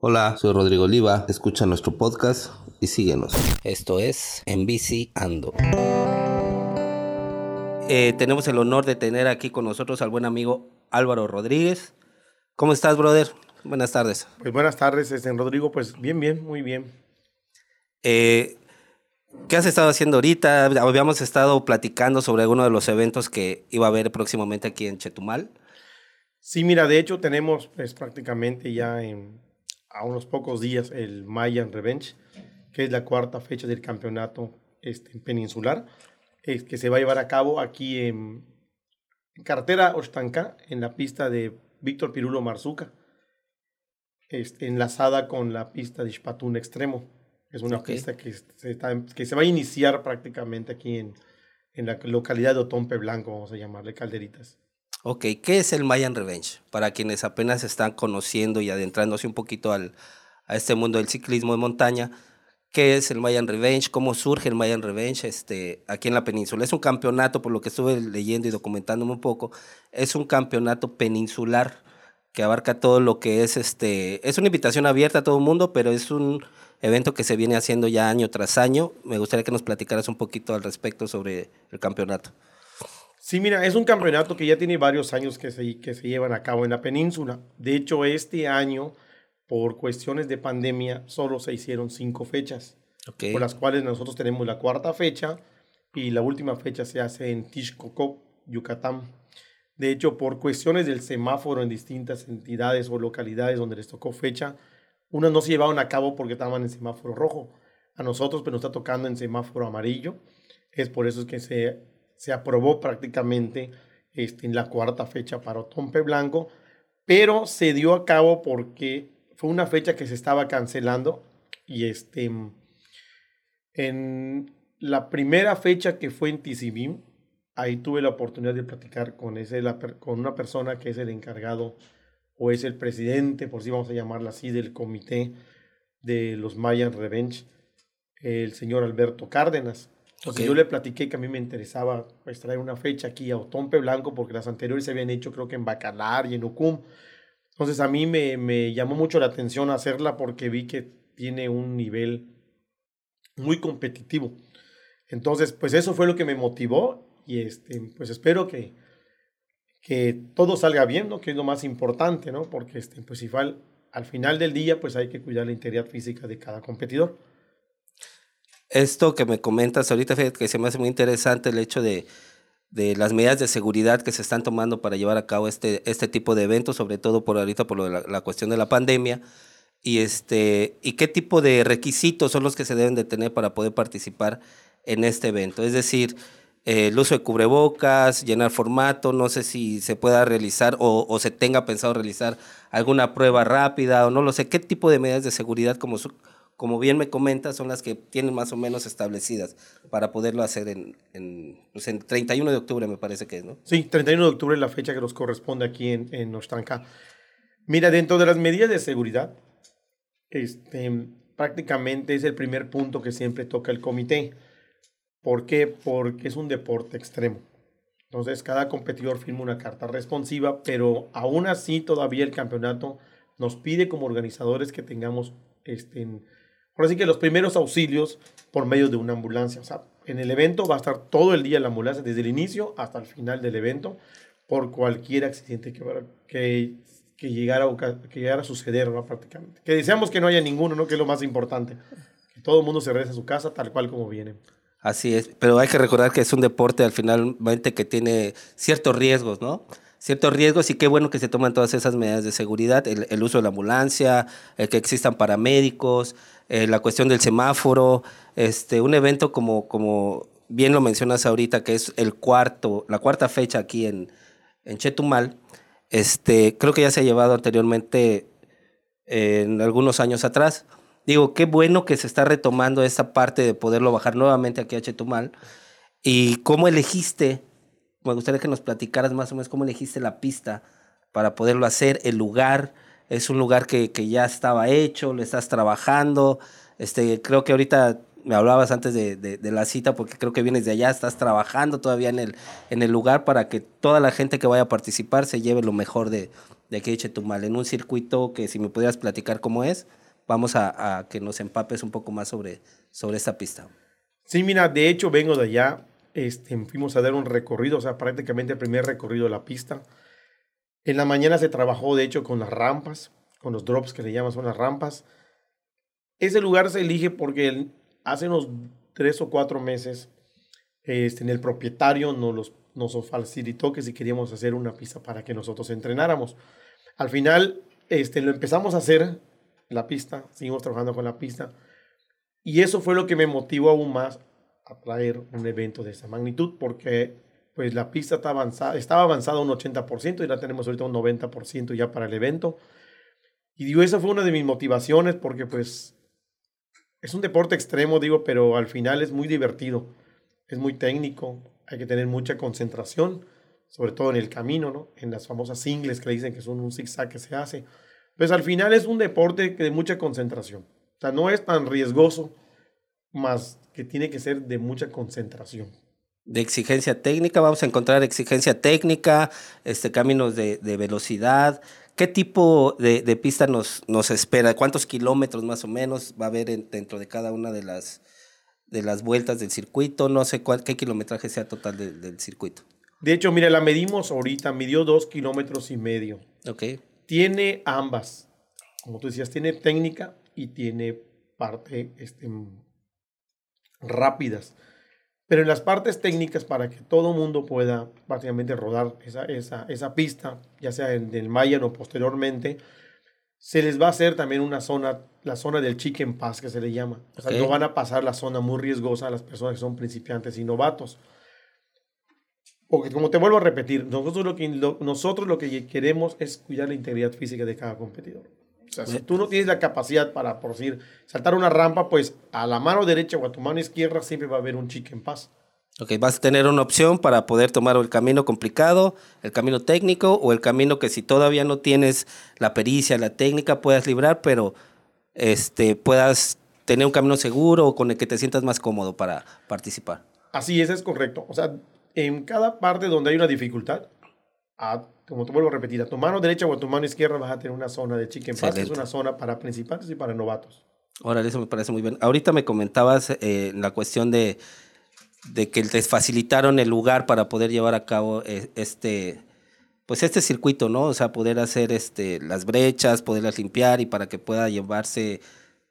Hola, soy Rodrigo Oliva, escucha nuestro podcast y síguenos. Esto es En Bici Ando. Eh, tenemos el honor de tener aquí con nosotros al buen amigo Álvaro Rodríguez. ¿Cómo estás, brother? Buenas tardes. Pues buenas tardes, este, Rodrigo. Pues bien, bien, muy bien. Eh, ¿Qué has estado haciendo ahorita? Habíamos estado platicando sobre alguno de los eventos que iba a haber próximamente aquí en Chetumal. Sí, mira, de hecho tenemos pues, prácticamente ya en a unos pocos días el Mayan Revenge, que es la cuarta fecha del campeonato este, peninsular, es que se va a llevar a cabo aquí en, Cartera Ostanca, en la pista de Víctor Pirulo Marzuca, este, enlazada con la pista de Xpatún Extremo. Es una pista que se, que se va a iniciar prácticamente aquí en, en la localidad de Otompe Blanco, vamos a llamarle Calderitas. Ok, ¿qué es el Mayan Revenge? Para quienes apenas están conociendo y adentrándose un poquito al, a este mundo del ciclismo de montaña, ¿qué es el Mayan Revenge? ¿Cómo surge el Mayan Revenge este, aquí en la península? Es un campeonato, por lo que estuve leyendo y documentándome un poco, es un campeonato peninsular que abarca todo lo que es, este, es una invitación abierta a todo el mundo, pero es un evento que se viene haciendo ya año tras año. Me gustaría que nos platicaras un poquito al respecto sobre el campeonato. Sí, mira, es un campeonato que ya tiene varios años que se, que se llevan a cabo en la península. De hecho, este año, por cuestiones de pandemia, solo se hicieron cinco fechas, por las cuales nosotros tenemos la cuarta fecha y la última fecha se hace en Tishkokop, Yucatán. De hecho, por cuestiones del semáforo en distintas entidades o localidades donde les tocó fecha, unas no se llevaron a cabo porque estaban en semáforo rojo. A nosotros, pero pues, nos está tocando en semáforo amarillo. Es por eso que se se aprobó prácticamente este, en la cuarta fecha para Otompe Blanco, pero se dio a cabo porque fue una fecha que se estaba cancelando y este, en la primera fecha que fue en Tizibim, ahí tuve la oportunidad de platicar con, ese, con una persona que es el encargado o es el presidente, por si vamos a llamarla así, del comité de los Mayan Revenge, el señor Alberto Cárdenas. Entonces yo le platiqué que a mí me interesaba pues, traer una fecha aquí a Otompe Blanco porque las anteriores se habían hecho creo que en Bacalar y en Ucum. Entonces a mí me, me llamó mucho la atención hacerla porque vi que tiene un nivel muy competitivo. Entonces, pues eso fue lo que me motivó y este, pues espero que, que todo salga bien, ¿no? Que es lo más importante, ¿no? Porque este, pues igual al final del día pues hay que cuidar la integridad física de cada competidor. Esto que me comentas ahorita, que se me hace muy interesante el hecho de, de las medidas de seguridad que se están tomando para llevar a cabo este, este tipo de eventos, sobre todo por ahorita por la, cuestión de la pandemia, y, este, y qué tipo de requisitos son los que se deben de tener para poder participar en este evento. Es decir, eh, el uso de cubrebocas, llenar formato, no sé si se pueda realizar o, o, se tenga pensado realizar alguna prueba rápida o no lo sé, qué tipo de medidas de seguridad como, como bien me comentas, son las que tienen más o menos establecidas para poderlo hacer en, en, pues en 31 de octubre, me parece que es, ¿no? Sí, 31 de octubre es la fecha que nos corresponde aquí en, en Ostanca. Mira, dentro de las medidas de seguridad, este, prácticamente es el primer punto que siempre toca el comité. ¿Por qué? Porque es un deporte extremo. Entonces, cada competidor firma una carta responsiva, pero aún así todavía el campeonato nos pide como organizadores que tengamos este, Ahora sí que los primeros auxilios por medio de una ambulancia. O sea, en el evento va a estar todo el día la ambulancia, desde el inicio hasta el final del evento, por cualquier accidente que, que, llegara, que llegara a suceder, ¿no? prácticamente. Que deseamos que no haya ninguno, ¿no? que es lo más importante. Que todo el mundo se regrese a su casa tal cual como viene. Así es, pero hay que recordar que es un deporte al finalmente que tiene ciertos riesgos, ¿no? Ciertos riesgos y qué bueno que se toman todas esas medidas de seguridad, el, uso de la ambulancia, el que existan paramédicos, eh, la cuestión del semáforo, este, un evento como, como bien lo mencionas ahorita, que es el cuarto, la cuarta fecha aquí en, en Chetumal, este, creo que ya se ha llevado anteriormente en algunos años atrás. Digo, qué bueno que se está retomando esa parte de poderlo bajar nuevamente aquí a Chetumal. ¿Y cómo elegiste? Me gustaría que nos platicaras más o menos cómo elegiste la pista para poderlo hacer, el lugar, es un lugar que, que, ya estaba hecho, lo estás trabajando. Este, creo que ahorita me hablabas antes de, de, la cita, porque creo que vienes de allá, estás trabajando todavía en el, en el lugar para que toda la gente que vaya a participar se lleve lo mejor de, de aquí de Chetumal, en un circuito que si me pudieras platicar cómo es, vamos a, a que nos empapes un poco más sobre, sobre esta pista. Sí, mira, de hecho vengo de allá, este, fuimos a dar un recorrido, o sea, prácticamente el primer recorrido de la pista. En la mañana se trabajó, de hecho, con las rampas, con los drops que le llaman son las rampas. Ese lugar se elige porque hace unos tres o cuatro meses este, el propietario nos, los, nos facilitó que si queríamos hacer una pista para que nosotros entrenáramos. Al final este, lo empezamos a hacer, la pista, seguimos trabajando con la pista, y eso fue lo que me motivó aún más a traer un evento de esa magnitud, porque pues la pista está avanzada, estaba avanzada un 80% y ya tenemos ahorita un 90% ya para el evento. Y digo, esa fue una de mis motivaciones porque pues es un deporte extremo, digo, pero al final es muy divertido, es muy técnico, hay que tener mucha concentración, sobre todo en el camino, ¿no? En las famosas singles que dicen que son un zigzag que se hace. Pues al final es un deporte de mucha concentración. O sea, no es tan riesgoso, más que tiene que ser de mucha concentración. De exigencia técnica, vamos a encontrar exigencia técnica, este, caminos de, de velocidad, ¿Qué tipo de, de, pista nos, nos espera? ¿Cuántos kilómetros más o menos va a haber dentro de cada una de las, de las vueltas del circuito? No sé cuál, qué kilometraje sea total del circuito. De hecho, mira, la medimos ahorita, midió dos kilómetros y medio. Ok. Tiene ambas. Como tú decías, tiene técnica y tiene parte este, rápidas. Pero en las partes técnicas, para que todo mundo pueda básicamente rodar esa, esa, esa pista, ya sea en el Mayan o posteriormente, se les va a hacer también una zona, la zona del chicken pass que se le llama. O sea, no van a pasar la zona muy riesgosa a las personas que son principiantes y novatos. Porque como te vuelvo a repetir, nosotros lo que, nosotros lo que queremos es cuidar la integridad física de cada competidor. O sea, si tú no tienes la capacidad para, por decir, saltar una rampa, pues a la mano derecha o a tu mano izquierda siempre va a haber un chicken pass. Ok, vas a tener una opción para poder tomar el camino complicado, el camino técnico o el camino que si todavía no tienes la pericia, la técnica, puedas librar, pero este, puedas tener un camino seguro o con el que te sientas más cómodo para participar. Así es, es correcto. O sea, en cada parte donde hay una dificultad, a como te vuelvo a repetir, a tu mano derecha o a tu mano izquierda vas a tener una zona de chicken que es una zona para principiantes y para novatos. Ahora, eso me parece muy bien. Ahorita me comentabas eh, la cuestión de, de que te facilitaron el lugar para poder llevar a cabo eh, este, pues este circuito, ¿no? O sea, poder hacer este, las brechas, poderlas limpiar y para que pueda llevarse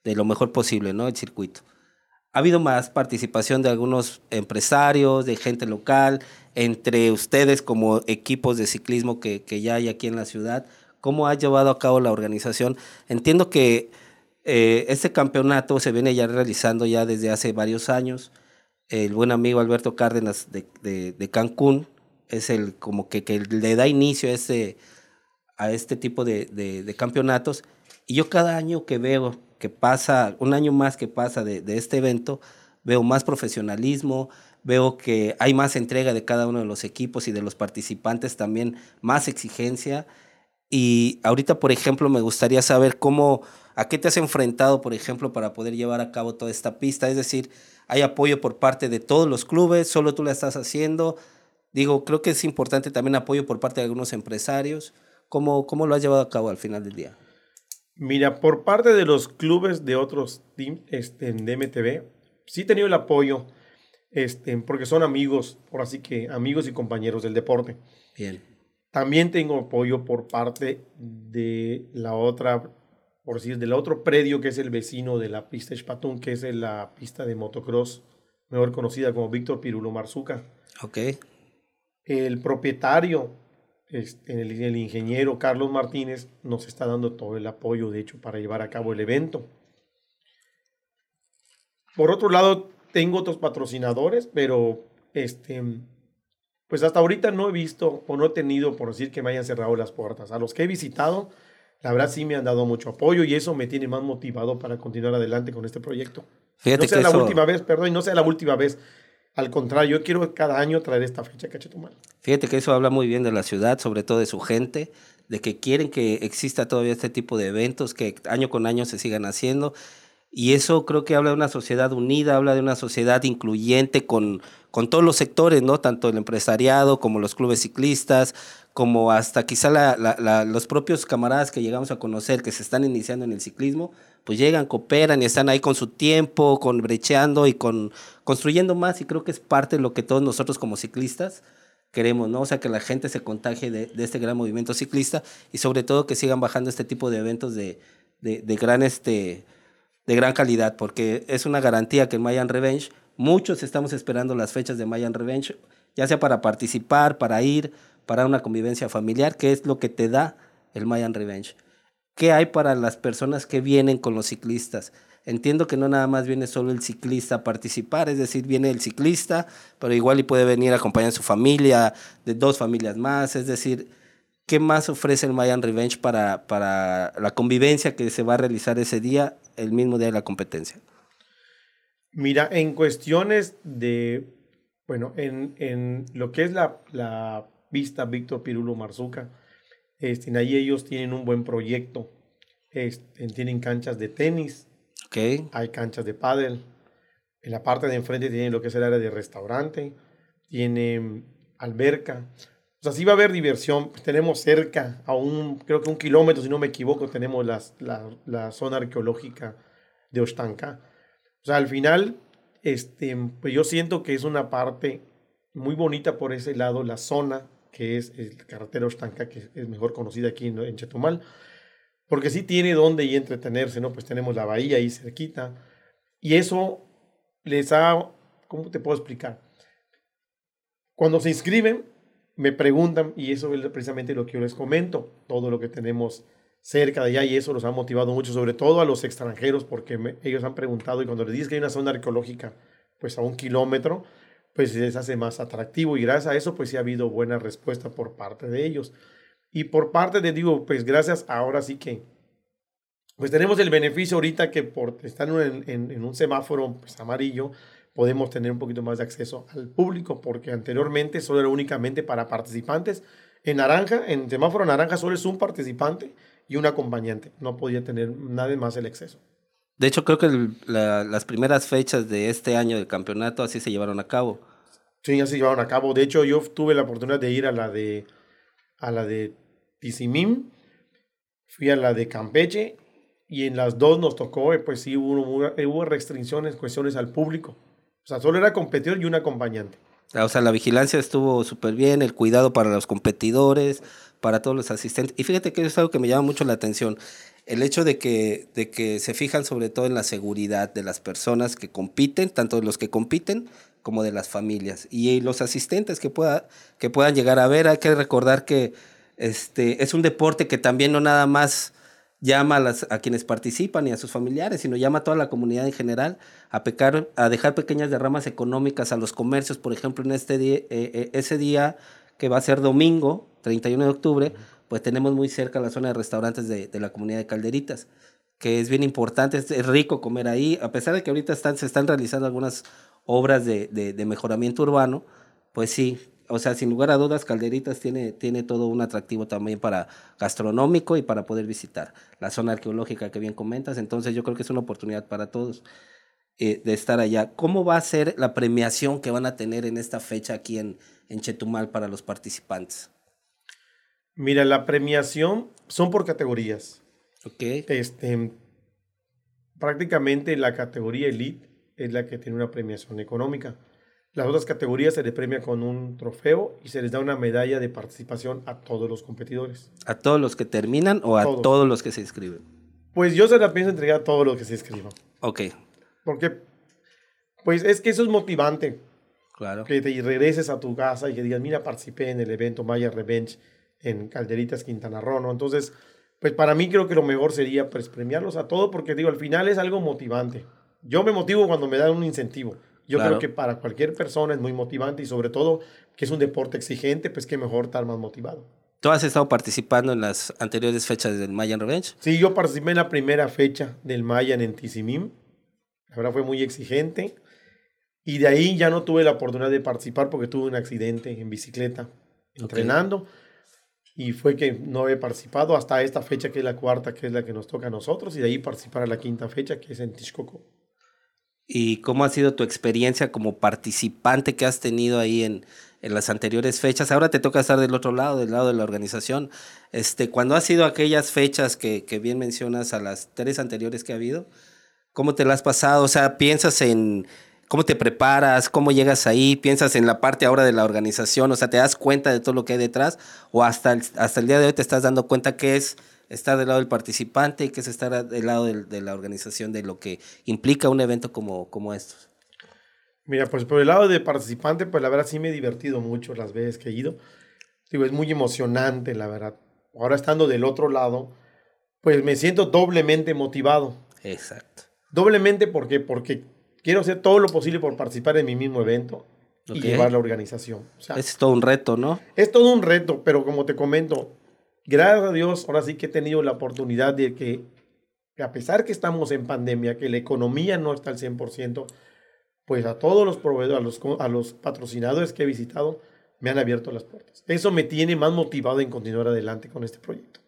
de lo mejor posible, ¿no? El circuito. Ha habido más participación de algunos empresarios, de gente local, entre ustedes como equipos de ciclismo que, que ya hay aquí en la ciudad? ¿Cómo ha llevado a cabo la organización? Entiendo que eh, este campeonato se viene ya realizando ya desde hace varios años. El buen amigo Alberto Cárdenas de, de, de Cancún es el como que, que, le da inicio a este, a este tipo de, de, campeonatos. Y yo cada año que veo que pasa, un año más que pasa de, este evento, veo más profesionalismo, veo que hay más entrega de cada uno de los equipos y de los participantes también, más exigencia. Y ahorita, por ejemplo, me gustaría saber cómo, a qué te has enfrentado, por ejemplo, para poder llevar a cabo toda esta pista. Es decir, hay apoyo por parte de todos los clubes, solo tú la estás haciendo. Digo, creo que es importante también apoyo por parte de algunos empresarios. ¿Cómo, cómo lo has llevado a cabo al final del día? Mira, por parte de los clubes de otros teams este, en DMTV, sí he tenido el apoyo este, porque son amigos, por así que amigos y compañeros del deporte. Bien. También tengo apoyo por parte de la otra, por decir, del otro predio que es el vecino de la pista Espatún, que es la pista de motocross, mejor conocida como Víctor Pirulo Marzuca. Ok. El propietario, este, el, el ingeniero Carlos Martínez, nos está dando todo el apoyo, de hecho, para llevar a cabo el evento. Por otro lado, tengo otros patrocinadores, pero este, pues hasta ahorita no he visto o no he tenido, por decir, que me hayan cerrado las puertas. A los que he visitado, la verdad sí me han dado mucho apoyo y eso me tiene más motivado para continuar adelante con este proyecto. Fíjate no sea la última vez, perdón, y no sea la última vez. Al contrario, yo quiero cada año traer esta fecha Cachetumal. Fíjate que eso habla muy bien de la ciudad, sobre todo de su gente, de que quieren que exista todavía este tipo de eventos, que año con año se sigan haciendo Y eso creo que habla de una sociedad unida, habla de una sociedad incluyente con, con todos los sectores, ¿no? Tanto el empresariado como los clubes ciclistas, como hasta quizá los propios camaradas que llegamos a conocer que se están iniciando en el ciclismo, pues llegan, cooperan y están ahí con su tiempo, con brecheando y con construyendo más. Y creo que es parte de lo que todos nosotros como ciclistas queremos, ¿no? O sea, que la gente se contagie de, este gran movimiento ciclista y sobre todo que sigan bajando este tipo de eventos de, de, gran, este, de gran calidad, porque es una garantía que en Mayan Revenge, muchos estamos esperando las fechas de Mayan Revenge, ya sea para participar, para ir, para una convivencia familiar, que es lo que te da el Mayan Revenge. ¿Qué hay para las personas que vienen con los ciclistas? Entiendo que no nada más viene solo el ciclista a participar, es decir, viene el ciclista, pero igual y puede venir a acompañar a su familia, de dos familias más, es decir, ¿qué más ofrece el Mayan Revenge para, para la convivencia que se va a realizar ese día, el mismo día de la competencia? Mira, en cuestiones de, bueno, en, en lo que es la, la pista Víctor Pirulo Marzuca, este, ahí ellos tienen un buen proyecto. Este, tienen canchas de tenis. Okay. Hay canchas de pádel. En la parte de enfrente tienen lo que es el área de restaurante. Tienen alberca. O sea, sí va a haber diversión. tenemos cerca, a un, creo que un kilómetro, si no me equivoco, tenemos las, la, la, zona arqueológica de Ostanka. O sea, al final, este, pues yo siento que es una parte muy bonita por ese lado, la zona que es el carretera Ostanca, que es mejor conocida aquí en, Chetumal, porque sí tiene donde y entretenerse, ¿no? Pues tenemos la bahía ahí cerquita, y eso les ha, ¿cómo te puedo explicar? Cuando se inscriben, me preguntan, y eso es precisamente lo que yo les comento, todo lo que tenemos cerca de allá, y eso los ha motivado mucho, sobre todo a los extranjeros, porque ellos han preguntado, y cuando les dices que hay una zona arqueológica, pues a un kilómetro, pues les hace más atractivo y gracias a eso pues sí ha habido buena respuesta por parte de ellos. Y por parte de, digo, pues gracias, ahora sí que, pues tenemos el beneficio ahorita que por estar en, un semáforo pues, amarillo, podemos tener un poquito más de acceso al público, porque anteriormente solo era únicamente para participantes. En naranja, en semáforo naranja solo es un participante y un acompañante. No podía tener nada más el acceso. De hecho, creo que las primeras fechas de este año del campeonato así se llevaron a cabo. Sí, ya se llevaron a cabo. De hecho, yo tuve la oportunidad de ir a la de a la de Tizimín, fui a la de Campeche y en las dos nos tocó, eh, pues sí, hubo, hubo restricciones, cuestiones al público. O sea, solo era competidor y un acompañante. Ah, o sea, la vigilancia estuvo súper bien, el cuidado para los competidores, para todos los asistentes. Y fíjate que es algo que me llama mucho la atención el hecho de que, de que se fijan sobre todo en la seguridad de las personas que compiten, tanto de los que compiten como de las familias. Y los asistentes que, pueda, que puedan llegar a ver, hay que recordar que este, es un deporte que también no nada más llama a, las, a quienes participan y a sus familiares, sino llama a toda la comunidad en general a, pecar, a dejar pequeñas derramas económicas a los comercios, por ejemplo, en este día, eh, eh, ese día que va a ser domingo, 31 de octubre, pues tenemos muy cerca la zona de restaurantes de, la comunidad de Calderitas, que es bien importante, es, rico comer ahí, a pesar de que ahorita están, se están realizando algunas obras de, mejoramiento urbano, pues sí, o sea, sin lugar a dudas, Calderitas tiene, tiene todo un atractivo también para gastronómico y para poder visitar la zona arqueológica que bien comentas, entonces yo creo que es una oportunidad para todos. Eh, de estar allá. ¿Cómo va a ser la premiación que van a tener en esta fecha aquí en, en Chetumal para los participantes? Mira, la premiación son por categorías. Ok. Este, prácticamente la categoría Elite es la que tiene una premiación económica. Las otras categorías se les premia con un trofeo y se les da una medalla de participación a todos los competidores. ¿A todos los que terminan o a todos, los que se inscriben? Pues yo se la pienso entregar a todos los que se inscriban. Ok. Porque, pues es que eso es motivante. Claro. Que te regreses a tu casa y que digas, mira, participé en el evento Maya Revenge en Calderitas, Quintana Roo, ¿no? Entonces, pues para mí creo que lo mejor sería pues premiarlos a todos porque digo, al final es algo motivante. Yo me motivo cuando me dan un incentivo. Yo creo que para cualquier persona es muy motivante y sobre todo que es un deporte exigente, pues que mejor estar más motivado. ¿Tú has estado participando en las anteriores fechas del Mayan Revenge? Sí, yo participé en la primera fecha del Mayan en Tizimín. La verdad fue muy exigente. Y de ahí ya no tuve la oportunidad de participar porque tuve un accidente en bicicleta entrenando. Y fue que no he participado hasta esta fecha que es la cuarta, que es la que nos toca a nosotros, y de ahí participar a la quinta fecha, que es en Texcoco. ¿Y cómo ha sido tu experiencia como participante que has tenido ahí en, en las anteriores fechas? Ahora te toca estar del otro lado, del lado de la organización. Este, cuando ha sido aquellas fechas que, que bien mencionas a las tres anteriores que ha habido, ¿cómo te las has pasado? O sea, piensas en cómo te preparas, cómo llegas ahí, piensas en la parte ahora de la organización, o sea, te das cuenta de todo lo que hay detrás, o hasta el, hasta el día de hoy te estás dando cuenta que es estar del lado del participante y que es estar del lado de, la organización de lo que implica un evento como, como estos. Mira, pues por el lado de participante, pues la verdad sí me he divertido mucho las veces que he ido. Digo, es muy emocionante, la verdad. Ahora estando del otro lado, pues me siento doblemente motivado. Exacto. Doblemente porque, porque quiero hacer todo lo posible por participar en mi mismo evento y llevar la organización. es todo un reto, ¿no? Es todo un reto, pero como te comento, gracias a Dios, ahora sí que he tenido la oportunidad de que, a pesar que estamos en pandemia, que la economía no está al 100%, pues a todos los proveedores, a los, a los patrocinadores que he visitado, me han abierto las puertas. Eso me tiene más motivado en continuar adelante con este proyecto.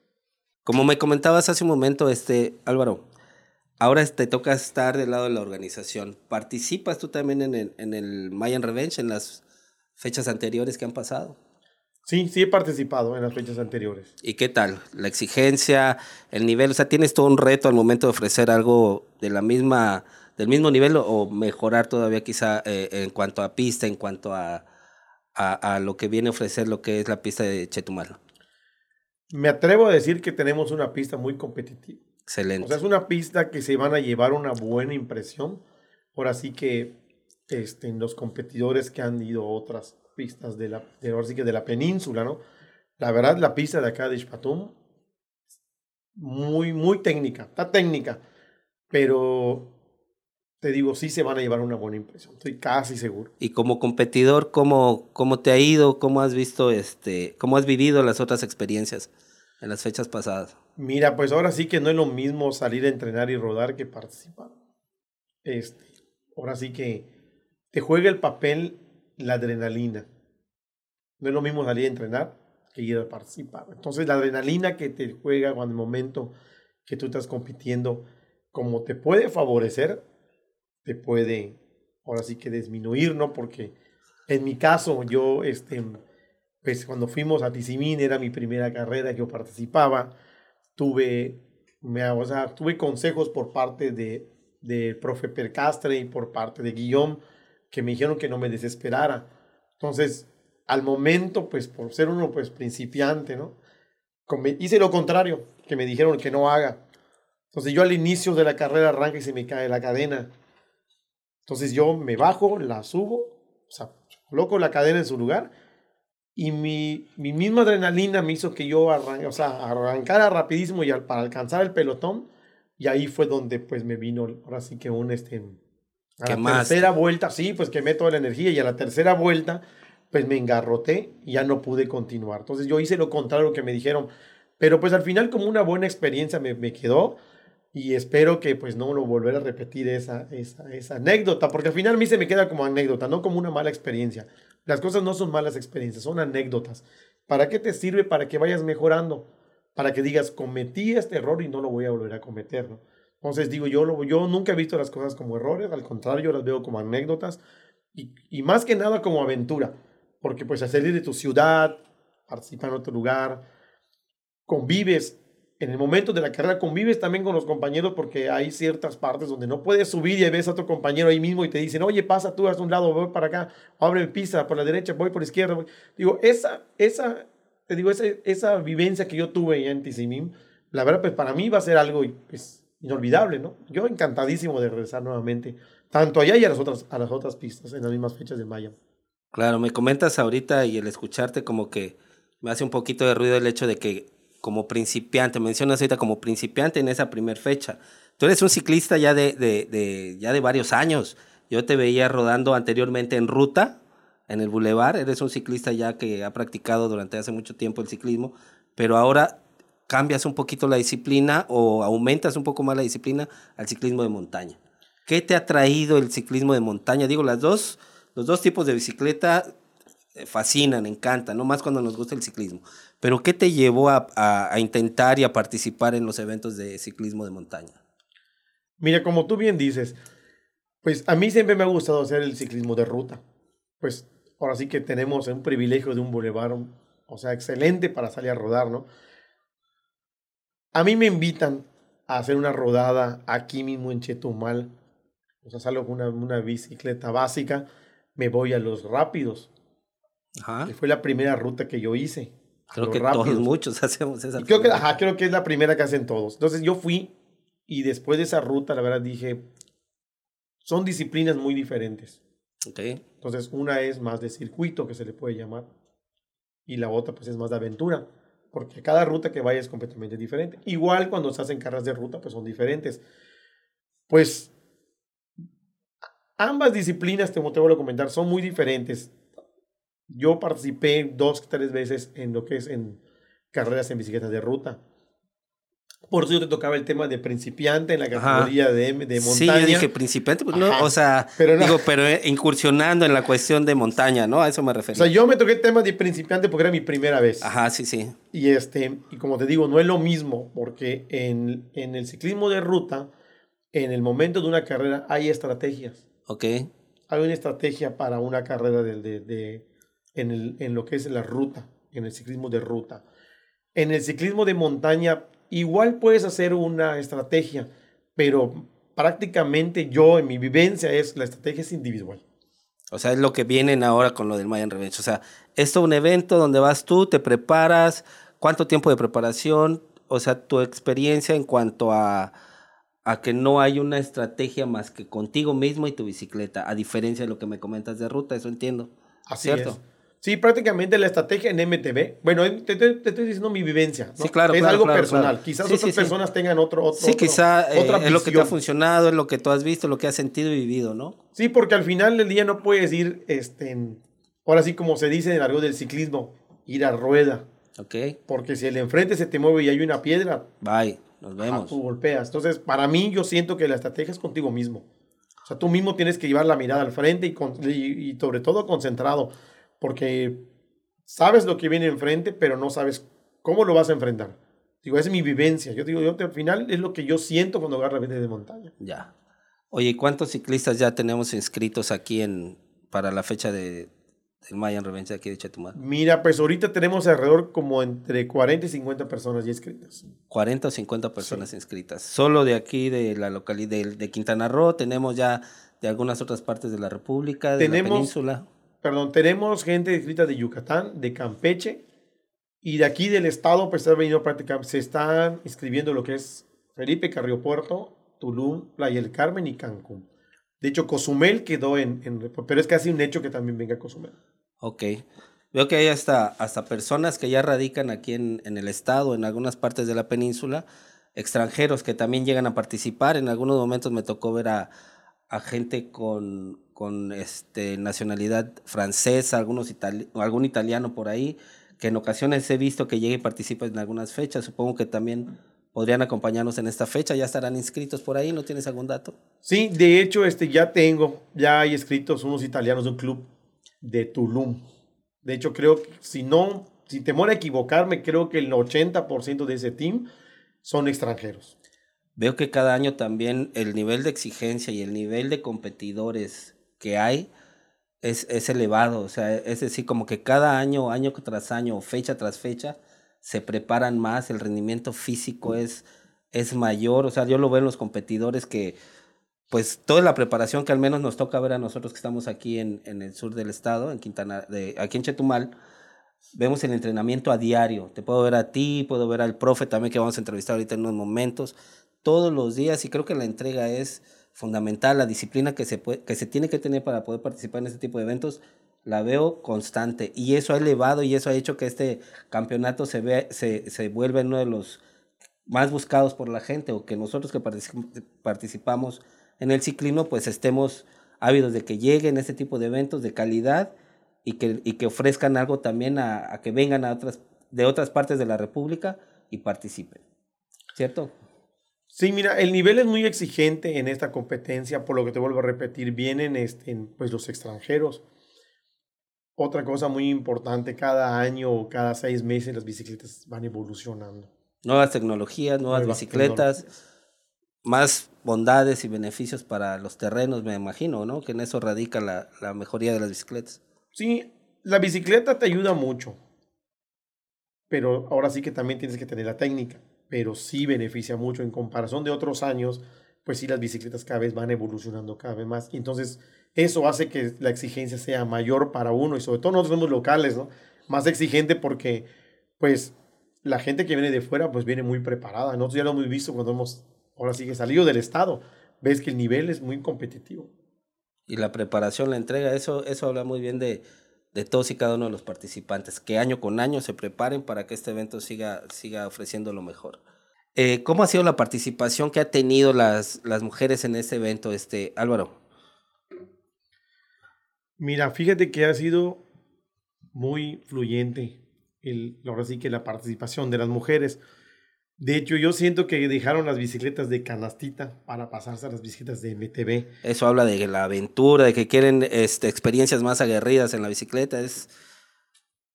Como me comentabas hace un momento, este, Álvaro, Ahora te toca estar del lado de la organización. ¿Participas tú también en el, en el Mayan Revenge, en las fechas anteriores que han pasado? Sí, sí he participado en las fechas anteriores. ¿Y qué tal? La exigencia, el nivel, o sea, ¿tienes todo un reto al momento de ofrecer algo de la misma, del mismo nivel o mejorar todavía quizá eh, en cuanto a pista, en cuanto a, a, a, lo que viene a ofrecer lo que es la pista de Chetumal? Me atrevo a decir que tenemos una pista muy competitiva. Excelente. O sea, es una pista que se van a llevar una buena impresión. Ahora sí que este, los competidores que han ido a otras pistas de la, de, ahora sí que de la península, ¿no? La verdad, la pista de acá de Ishpatum, muy, muy técnica, está técnica, pero te digo, sí se van a llevar una buena impresión, estoy casi seguro. Y como competidor, ¿cómo, cómo te ha ido? ¿Cómo has visto, este, cómo has vivido las otras experiencias en las fechas pasadas? Mira, pues ahora sí que no es lo mismo salir a entrenar y rodar que participar. Este, ahora sí que te juega el papel la adrenalina. No es lo mismo salir a entrenar que ir a participar. Entonces la adrenalina que te juega cuando el momento que tú estás compitiendo, como te puede favorecer, te puede ahora sí que disminuir, ¿no? Porque en mi caso, yo, este, pues cuando fuimos a Tizimín, era mi primera carrera que yo participaba tuve, me, o sea, tuve consejos por parte de, de profe Percastre y por parte de Guillaume que me dijeron que no me desesperara. Entonces, al momento, pues por ser uno pues principiante, ¿no? Hice lo contrario, que me dijeron que no haga. Entonces yo al inicio de la carrera arranca y se me cae la cadena. Entonces yo me bajo, la subo, o sea, coloco la cadena en su lugar y mi, mi misma adrenalina me hizo que yo arran o sea, arrancara rapidísimo y para alcanzar el pelotón. Y ahí fue donde pues me vino, ahora sí que un este... A la tercera vuelta, sí, pues quemé toda la energía y a la tercera vuelta pues me engarroté y ya no pude continuar. Entonces yo hice lo contrario que me dijeron, pero pues al final como una buena experiencia me, me quedó y espero que pues no lo volver a repetir esa, esa, esa anécdota, porque al final a mí se me queda como anécdota, no como una mala experiencia. Las cosas no son malas experiencias, son anécdotas. ¿Para qué te sirve? Para que vayas mejorando, para que digas, cometí este error y no lo voy a volver a cometer. ¿no? Entonces digo, yo, yo nunca he visto las cosas como errores, al contrario, yo las veo como anécdotas y, y más que nada como aventura, porque pues al salir de tu ciudad, participar en otro lugar, convives en el momento de la carrera convives también con los compañeros porque hay ciertas partes donde no puedes subir y ves a otro compañero ahí mismo y te dicen, oye, pasa tú a un lado, voy para acá, abre pisa por la derecha, voy por la izquierda. Digo, esa, esa, te digo, esa, esa vivencia que yo tuve en Tizimim, la verdad, pues para mí va a ser algo pues, inolvidable, ¿no? Yo encantadísimo de regresar nuevamente, tanto allá y a las otras, a las otras pistas, en las mismas fechas de mayo. Claro, me comentas ahorita y el escucharte como que me hace un poquito de ruido el hecho de que como principiante, mencionas ahorita como principiante en esa primera fecha. Tú eres un ciclista ya de, ya de varios años. Yo te veía rodando anteriormente en ruta, en el bulevar. Eres un ciclista ya que ha practicado durante hace mucho tiempo el ciclismo, pero ahora cambias un poquito la disciplina o aumentas un poco más la disciplina al ciclismo de montaña. ¿Qué te ha traído el ciclismo de montaña? Digo, las dos, los dos tipos de bicicleta eh, fascinan, encantan, no más cuando nos gusta el ciclismo. Pero ¿qué te llevó a, a, intentar y a participar en los eventos de ciclismo de montaña? Mira, como tú bien dices, pues a mí siempre me ha gustado hacer el ciclismo de ruta. Pues ahora sí que tenemos un privilegio de un bulevar, o sea, excelente para salir a rodar, ¿no? A mí me invitan a hacer una rodada aquí mismo en Chetumal. O sea, salgo con una, una bicicleta básica, me voy a los rápidos. Ajá. Que fue la primera ruta que yo hice. Creo que todos muchos hacemos esa. creo que, ajá, creo que es la primera que hacen todos. Entonces yo fui y después de esa ruta, la verdad dije, son disciplinas muy diferentes. Okay. Entonces una es más de circuito, que se le puede llamar, y la otra pues es más de aventura porque cada ruta que vaya es completamente diferente. Igual cuando se hacen carreras de ruta, pues son diferentes. Pues ambas disciplinas, te, te voy a comentar, son muy diferentes. Yo participé dos, tres veces en lo que es en carreras en bicicletas de ruta. Por eso yo te tocaba el tema de principiante en la categoría de, de, montaña. Sí, yo dije principiante, pues no, o sea, pero digo, pero eh, incursionando en la cuestión de montaña, ¿no? A eso me refiero. O sea, yo me toqué el tema de principiante porque era mi primera vez. Ajá, sí, sí. Y este, y como te digo, no es lo mismo, porque en, en el ciclismo de ruta, en el momento de una carrera hay estrategias. Ok. Hay una estrategia para una carrera de, de, de en, el, en lo que es la ruta, en el ciclismo de ruta. En el ciclismo de montaña Igual puedes hacer una estrategia, pero prácticamente yo en mi vivencia es la estrategia es individual. O sea, es lo que vienen ahora con lo del Mayan Revenge. O sea, esto es un evento donde vas tú, te preparas, cuánto tiempo de preparación, o sea, tu experiencia en cuanto a, a que no hay una estrategia más que contigo mismo y tu bicicleta, a diferencia de lo que me comentas de ruta, eso entiendo. Así ¿cierto? Es. Sí, prácticamente la estrategia en MTV. Bueno, te, estoy diciendo mi vivencia. Sí, claro. Es algo personal. Quizás otras personas tengan otro, otro. Sí, quizá eh, es lo que te ha funcionado, es lo que tú has visto, lo que has sentido y vivido, ¿no? Sí, porque al final del día no puedes ir, este, ahora sí como se dice en el largo del ciclismo, ir a rueda. Ok. Porque si el enfrente se te mueve y hay una piedra. Bye, nos vemos. tú golpeas. Entonces, para mí, yo siento que la estrategia es contigo mismo. O sea, tú mismo tienes que llevar la mirada al frente y, y, y sobre todo concentrado porque sabes lo que viene enfrente, pero no sabes cómo lo vas a enfrentar. Digo, es mi vivencia. Yo digo, yo al final es lo que yo siento cuando agarro vida de montaña. Ya. Oye, ¿cuántos ciclistas ya tenemos inscritos aquí en para la fecha de del Mayan Revenge aquí de Chetumal? Mira, pues ahorita tenemos alrededor como entre 40 y 50 personas ya inscritas. 40 o 50 personas inscritas. Solo de aquí de la localidad de, de, Quintana Roo, tenemos ya de algunas otras partes de la República, de la península perdón, tenemos gente escrita de Yucatán, de Campeche y de aquí del estado, pues se están inscribiendo lo que es Felipe Carrillo Puerto, Tulum, Playa del Carmen y Cancún. De hecho, Cozumel quedó en, en, pero es casi un hecho que también venga Cozumel. Ok. Veo que hay hasta, hasta personas que ya radican aquí en, en el estado, en algunas partes de la península, extranjeros que también llegan a participar. En algunos momentos me tocó ver a, a gente con, con este, nacionalidad francesa, algunos algún italiano por ahí, que en ocasiones he visto que llega y participa en algunas fechas. Supongo que también podrían acompañarnos en esta fecha. ¿Ya estarán inscritos por ahí? ¿No tienes algún dato? Sí, de hecho, este, ya tengo, ya hay inscritos unos italianos de un club de Tulum. De hecho, creo que si no, si temor a equivocarme, creo que el 80% de ese team son extranjeros. Veo que cada año también el nivel de exigencia y el nivel de competidores que hay es, es elevado. O sea, es decir, como que cada año, año tras año, fecha tras fecha, se preparan más, el rendimiento físico es, es mayor. O sea, yo lo veo en los competidores que, pues, toda la preparación que al menos nos toca ver a nosotros que estamos aquí en, en el sur del estado, en Quintana, de, aquí en Chetumal, vemos el entrenamiento a diario. Te puedo ver a ti, puedo ver al profe también que vamos a entrevistar ahorita en unos momentos, todos los días, y creo que la entrega es fundamental, la disciplina que se, que se tiene que tener para poder participar en este tipo de eventos, la veo constante. Y eso ha elevado y eso ha hecho que este campeonato se, ve, se, se vuelva uno de los más buscados por la gente o que nosotros que participamos en el ciclismo pues estemos ávidos de que lleguen este tipo de eventos de calidad y que, y que ofrezcan algo también a, a que vengan a otras, de otras partes de la República y participen. ¿Cierto? Sí, mira, el nivel es muy exigente en esta competencia, por lo que te vuelvo a repetir, vienen este, pues, los extranjeros. otra cosa muy importante, cada año o cada seis meses las bicicletas van evolucionando. Nuevas tecnologías, nuevas, bicicletas, más bondades y beneficios para los terrenos, me imagino, ¿no? Que en eso radica la, la mejoría de las bicicletas. Sí, la bicicleta te ayuda mucho, pero ahora sí que también tienes que tener la técnica, pero sí beneficia mucho en comparación de otros años, pues sí las bicicletas cada vez van evolucionando cada vez más. Entonces eso hace que la exigencia sea mayor para uno y sobre todo nosotros somos locales, ¿no? Más exigente porque, pues, la gente que viene de fuera, pues viene muy preparada. Nosotros ya lo hemos visto cuando hemos, ahora sí que salido del estado. Ves que el nivel es muy competitivo. Y la preparación, la entrega, eso, eso habla muy bien de, de todos y cada uno de los participantes, que año con año se preparen para que este evento siga, siga ofreciendo lo mejor. Eh, ¿Cómo ha sido la participación que ha tenido las, las mujeres en este evento, este, Álvaro? Mira, fíjate que ha sido muy fluyente ahora sí que la participación de las mujeres. De hecho, yo siento que dejaron las bicicletas de canastita para pasarse a las bicicletas de MTB. Eso habla de la aventura, de que quieren este, experiencias más aguerridas en la bicicleta. Es,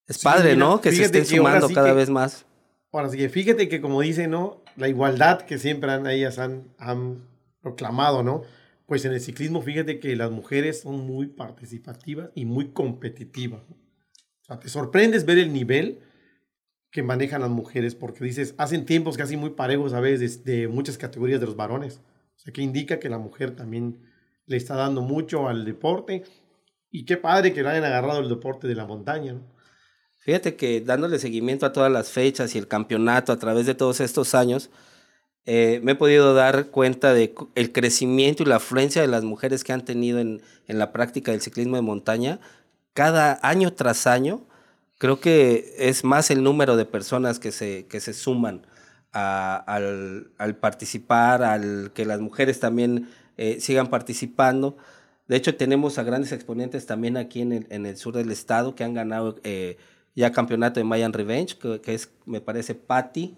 es padre, ¿no? Que se estén sumando cada vez más. Ahora sí que fíjate que como dicen, ¿no? La igualdad que siempre han, ellas han, han proclamado, ¿no? Pues en el ciclismo, fíjate que las mujeres son muy participativas y muy competitivas. O sea, te sorprendes ver el nivel que manejan las mujeres, porque dices, hacen tiempos casi muy parejos a veces de, muchas categorías de los varones. O sea, que indica que la mujer también le está dando mucho al deporte. Y qué padre que le hayan agarrado el deporte de la montaña, ¿no? Fíjate que dándole seguimiento a todas las fechas y el campeonato a través de todos estos años, eh, me he podido dar cuenta de el crecimiento y la afluencia de las mujeres que han tenido en, en, la práctica del ciclismo de montaña. Cada año tras año, creo que es más el número de personas que se, que se suman a, al, participar, al que las mujeres también eh, sigan participando. De hecho, tenemos a grandes exponentes también aquí en el, en el sur del estado que han ganado eh, ya campeonato de Mayan Revenge, que, que es, me parece, Patty,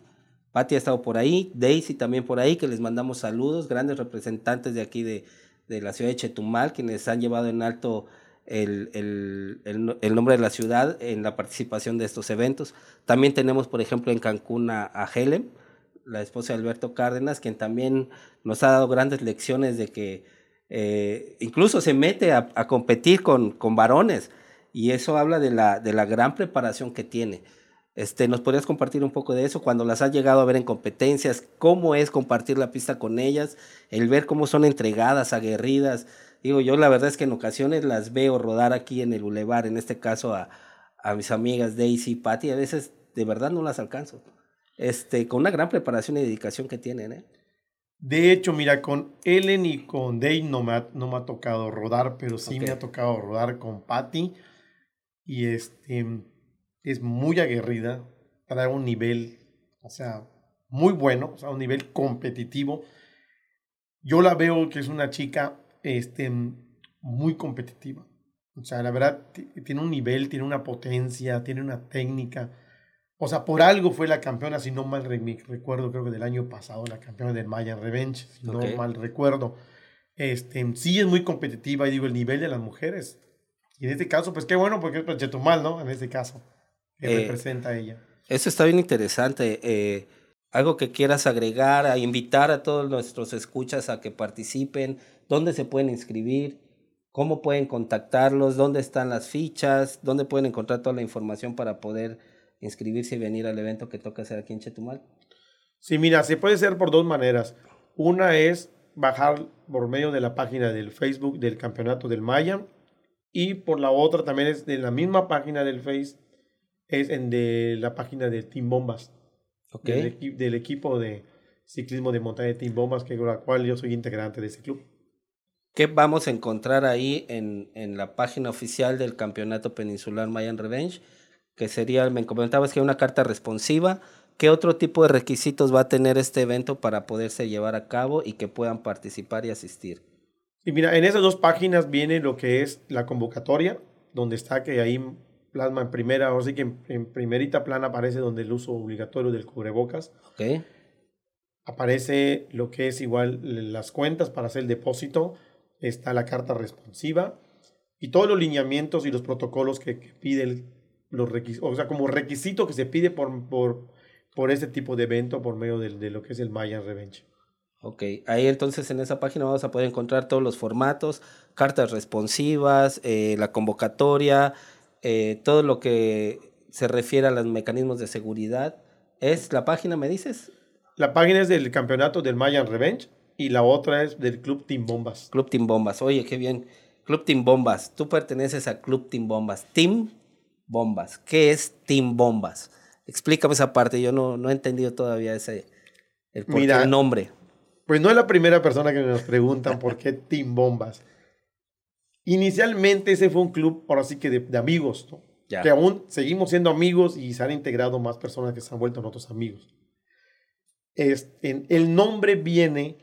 Patti ha estado por ahí, Daisy también por ahí, que les mandamos saludos, grandes representantes de aquí de, de la ciudad de Chetumal, quienes han llevado en alto el, el, el, nombre de la ciudad en la participación de estos eventos. También tenemos, por ejemplo, en Cancún a, Helen, la esposa de Alberto Cárdenas, quien también nos ha dado grandes lecciones de que eh, incluso se mete a, a competir con, con, varones y eso habla de la, de la gran preparación que tiene. Este, ¿Nos podrías compartir un poco de eso cuando las has llegado a ver en competencias? ¿Cómo es compartir la pista con ellas? El ver cómo son entregadas, aguerridas. Digo, yo la verdad es que en ocasiones las veo rodar aquí en el bulevar, en este caso a, a mis amigas Daisy y Patty, a veces de verdad no las alcanzo. Este, con una gran preparación y dedicación que tienen, ¿eh? De hecho, mira, con Ellen y con Dave no me ha, no me ha tocado rodar, pero sí okay. me ha tocado rodar con Patty. Y este es muy aguerrida, trae un nivel, o sea, muy bueno, o sea, un nivel competitivo. Yo la veo que es una chica este, muy competitiva. O sea, la verdad, tiene un nivel, tiene una potencia, tiene una técnica. O sea, por algo fue la campeona, si no mal recuerdo, creo que del año pasado, la campeona del Mayan Revenge, si okay. no mal recuerdo. Este, sí es muy competitiva y digo, el nivel de las mujeres. Y en este caso, pues qué bueno, porque es Chetumal, ¿no? En este caso que eh, representa ella. Eso está bien interesante. Eh, algo que quieras agregar, a invitar a todos nuestros escuchas a que participen, dónde se pueden inscribir, cómo pueden contactarlos, dónde están las fichas, dónde pueden encontrar toda la información para poder inscribirse y venir al evento que toca hacer aquí en Chetumal. Sí, mira, se puede hacer por dos maneras. Una es bajar por medio de la página del Facebook del Campeonato del Maya y por la otra también es de la misma página del Face es en de la página de Team Bombas. Okay. Del, del, equipo de ciclismo de montaña de Team Bombas, que con la cual yo soy integrante de ese club. ¿Qué vamos a encontrar ahí en, en la página oficial del Campeonato Peninsular Mayan Revenge? Que sería, me comentabas que hay una carta responsiva. ¿Qué otro tipo de requisitos va a tener este evento para poderse llevar a cabo y que puedan participar y asistir? Y mira, en esas dos páginas viene lo que es la convocatoria, donde está que ahí plasma en primera, o sí que en, en, primerita plana aparece donde el uso obligatorio del cubrebocas. Okay. Aparece lo que es igual las cuentas para hacer el depósito. Está la carta responsiva. y todos los lineamientos y los protocolos que, que pide el, los requisitos, o sea, como requisito que se pide por, por, por este tipo de evento por medio de, de lo que es el Mayan Revenge. Ok, ahí entonces en esa página vamos a poder encontrar todos los formatos, cartas responsivas, eh, la convocatoria, eh, todo lo que se refiere a los mecanismos de seguridad. ¿Es la página, me dices? La página es del campeonato del Mayan Revenge y la otra es del Club Team Bombas. Club Team Bombas, oye, qué bien. Club Team Bombas, tú perteneces a Club Team Bombas. Team Bombas, ¿qué es Team Bombas? Explícame esa parte, yo no, no he entendido todavía ese, el, por Mira, qué el nombre. Pues no es la primera persona que nos preguntan por qué Team Bombas. Inicialmente ese fue un club, ahora sí que de, de amigos, ¿no? Ya. que aún seguimos siendo amigos y se han integrado más personas que se han vuelto nuestros amigos. En- el nombre viene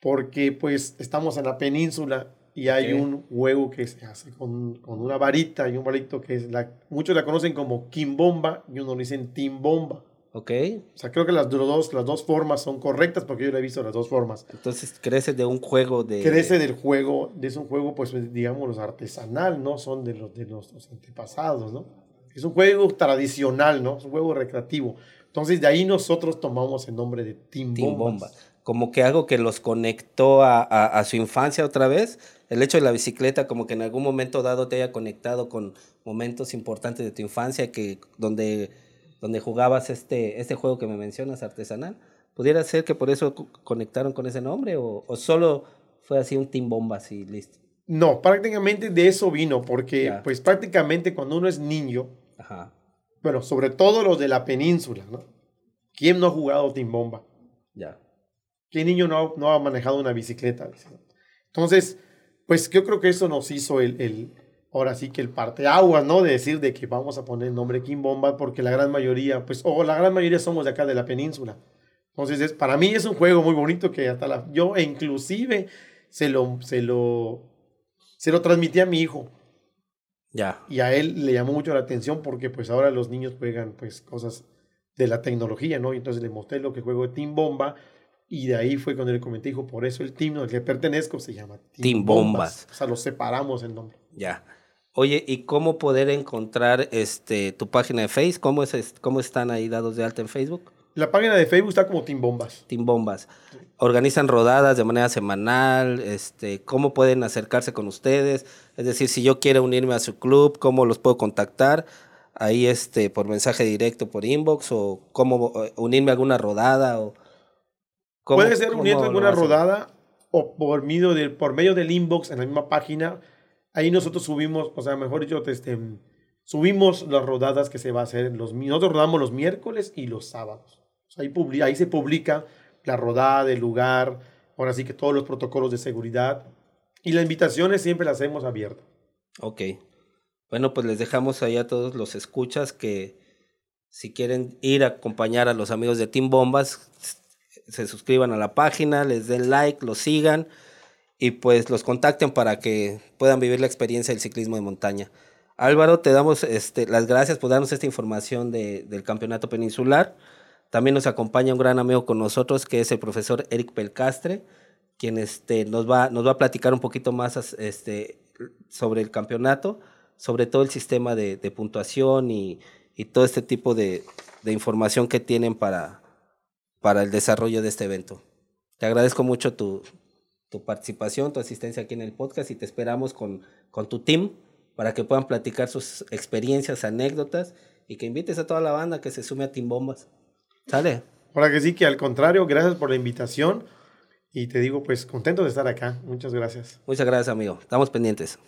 porque pues estamos en la península y hay Ok. un juego que se hace con, con una varita y un varito que es la, muchos la conocen como Kimbomba y unos le dicen Timbomba. ¿Ok? O sea, creo que las dos, las dos formas son correctas porque yo le he visto las dos formas. Entonces crece de un juego de... Crece del juego, es un juego, pues, digamos, artesanal, ¿no? Son de los de nuestros antepasados, ¿no? Es un juego tradicional, ¿no? Es un juego recreativo. Entonces, de ahí nosotros tomamos el nombre de Team, Team. Bomba. Como que algo que los conectó a, a- a su infancia otra vez. El hecho de la bicicleta, como que en algún momento dado te haya conectado con momentos importantes de tu infancia, que donde, donde jugabas este, este juego que me mencionas, artesanal. ¿Pudiera ser que por eso co- conectaron con ese nombre? ¿O, o solo fue así un Team Bombas y listo? No, prácticamente de eso vino, porque, Ya. pues, prácticamente cuando uno es niño, Ajá. bueno, sobre todo los de la península, ¿no? ¿Quién no ha jugado Team Bomba? Ya. ¿Qué niño no, ha- no ha manejado una bicicleta? Entonces, pues yo creo que eso nos hizo el, el ahora sí que el parteaguas, ¿no? De decir de que vamos a poner el nombre King Bomba porque la gran mayoría, pues, o la gran mayoría somos de acá de la península. Entonces, es, para mí es un juego muy bonito que hasta la, yo inclusive se lo, se lo, se lo transmití a mi hijo Ya. y a él le llamó mucho la atención porque pues ahora los niños juegan pues cosas de la tecnología, ¿no? Y entonces le mostré lo que juego de Team Bomba y de ahí fue cuando le comenté, dijo, por eso el team al que pertenezco se llama Team, Team Bombas. O sea, los separamos el nombre. Ya. Oye, ¿y cómo poder encontrar este tu página de Facebook? ¿Cómo, es, ¿Cómo están ahí dados de alta en Facebook? La página de Facebook está como Team Bombas. Team Bombas. Organizan rodadas de manera semanal, este, ¿cómo pueden acercarse con ustedes? Es decir, si yo quiero unirme a su club, ¿cómo los puedo contactar? Ahí este, por mensaje directo, por inbox, o cómo eh, unirme a alguna rodada, o cómo- Puede ser uniendo lo alguna rodada o por medio, del, por medio del inbox en la misma página. Ahí nosotros subimos, o sea, mejor dicho, este, subimos las rodadas que se va a hacer. Los, nosotros rodamos los miércoles y los sábados. Ahí, publi- ahí se publica la rodada, el lugar, ahora sí que todos los protocolos de seguridad. Y las invitaciones siempre las hacemos abiertas. Ok. Bueno, pues les dejamos ahí a todos los escuchas que si quieren ir a acompañar a los amigos de Team Bombas, se suscriban a la página, les den like, los sigan y pues los contacten para que puedan vivir la experiencia del ciclismo de montaña. Álvaro, te damos este, las gracias por darnos esta información de- del campeonato peninsular. También nos acompaña un gran amigo con nosotros que es el profesor Eric Pelcastre, quien este, nos, va, nos va a platicar un poquito más este, sobre el campeonato, sobre todo el sistema de, de puntuación y, y todo este tipo de, de información que tienen para, para el desarrollo de este evento. Te agradezco mucho tu, tu participación, tu asistencia aquí en el podcast y te esperamos con, con tu team para que puedan platicar sus experiencias, anécdotas y que invites a toda la banda que se sume a Team Bombas. ¿Sale? Ahora que sí, que al contrario, gracias por la invitación. Y te digo, pues contento de estar acá. Muchas gracias. Muchas gracias, amigo. Estamos pendientes.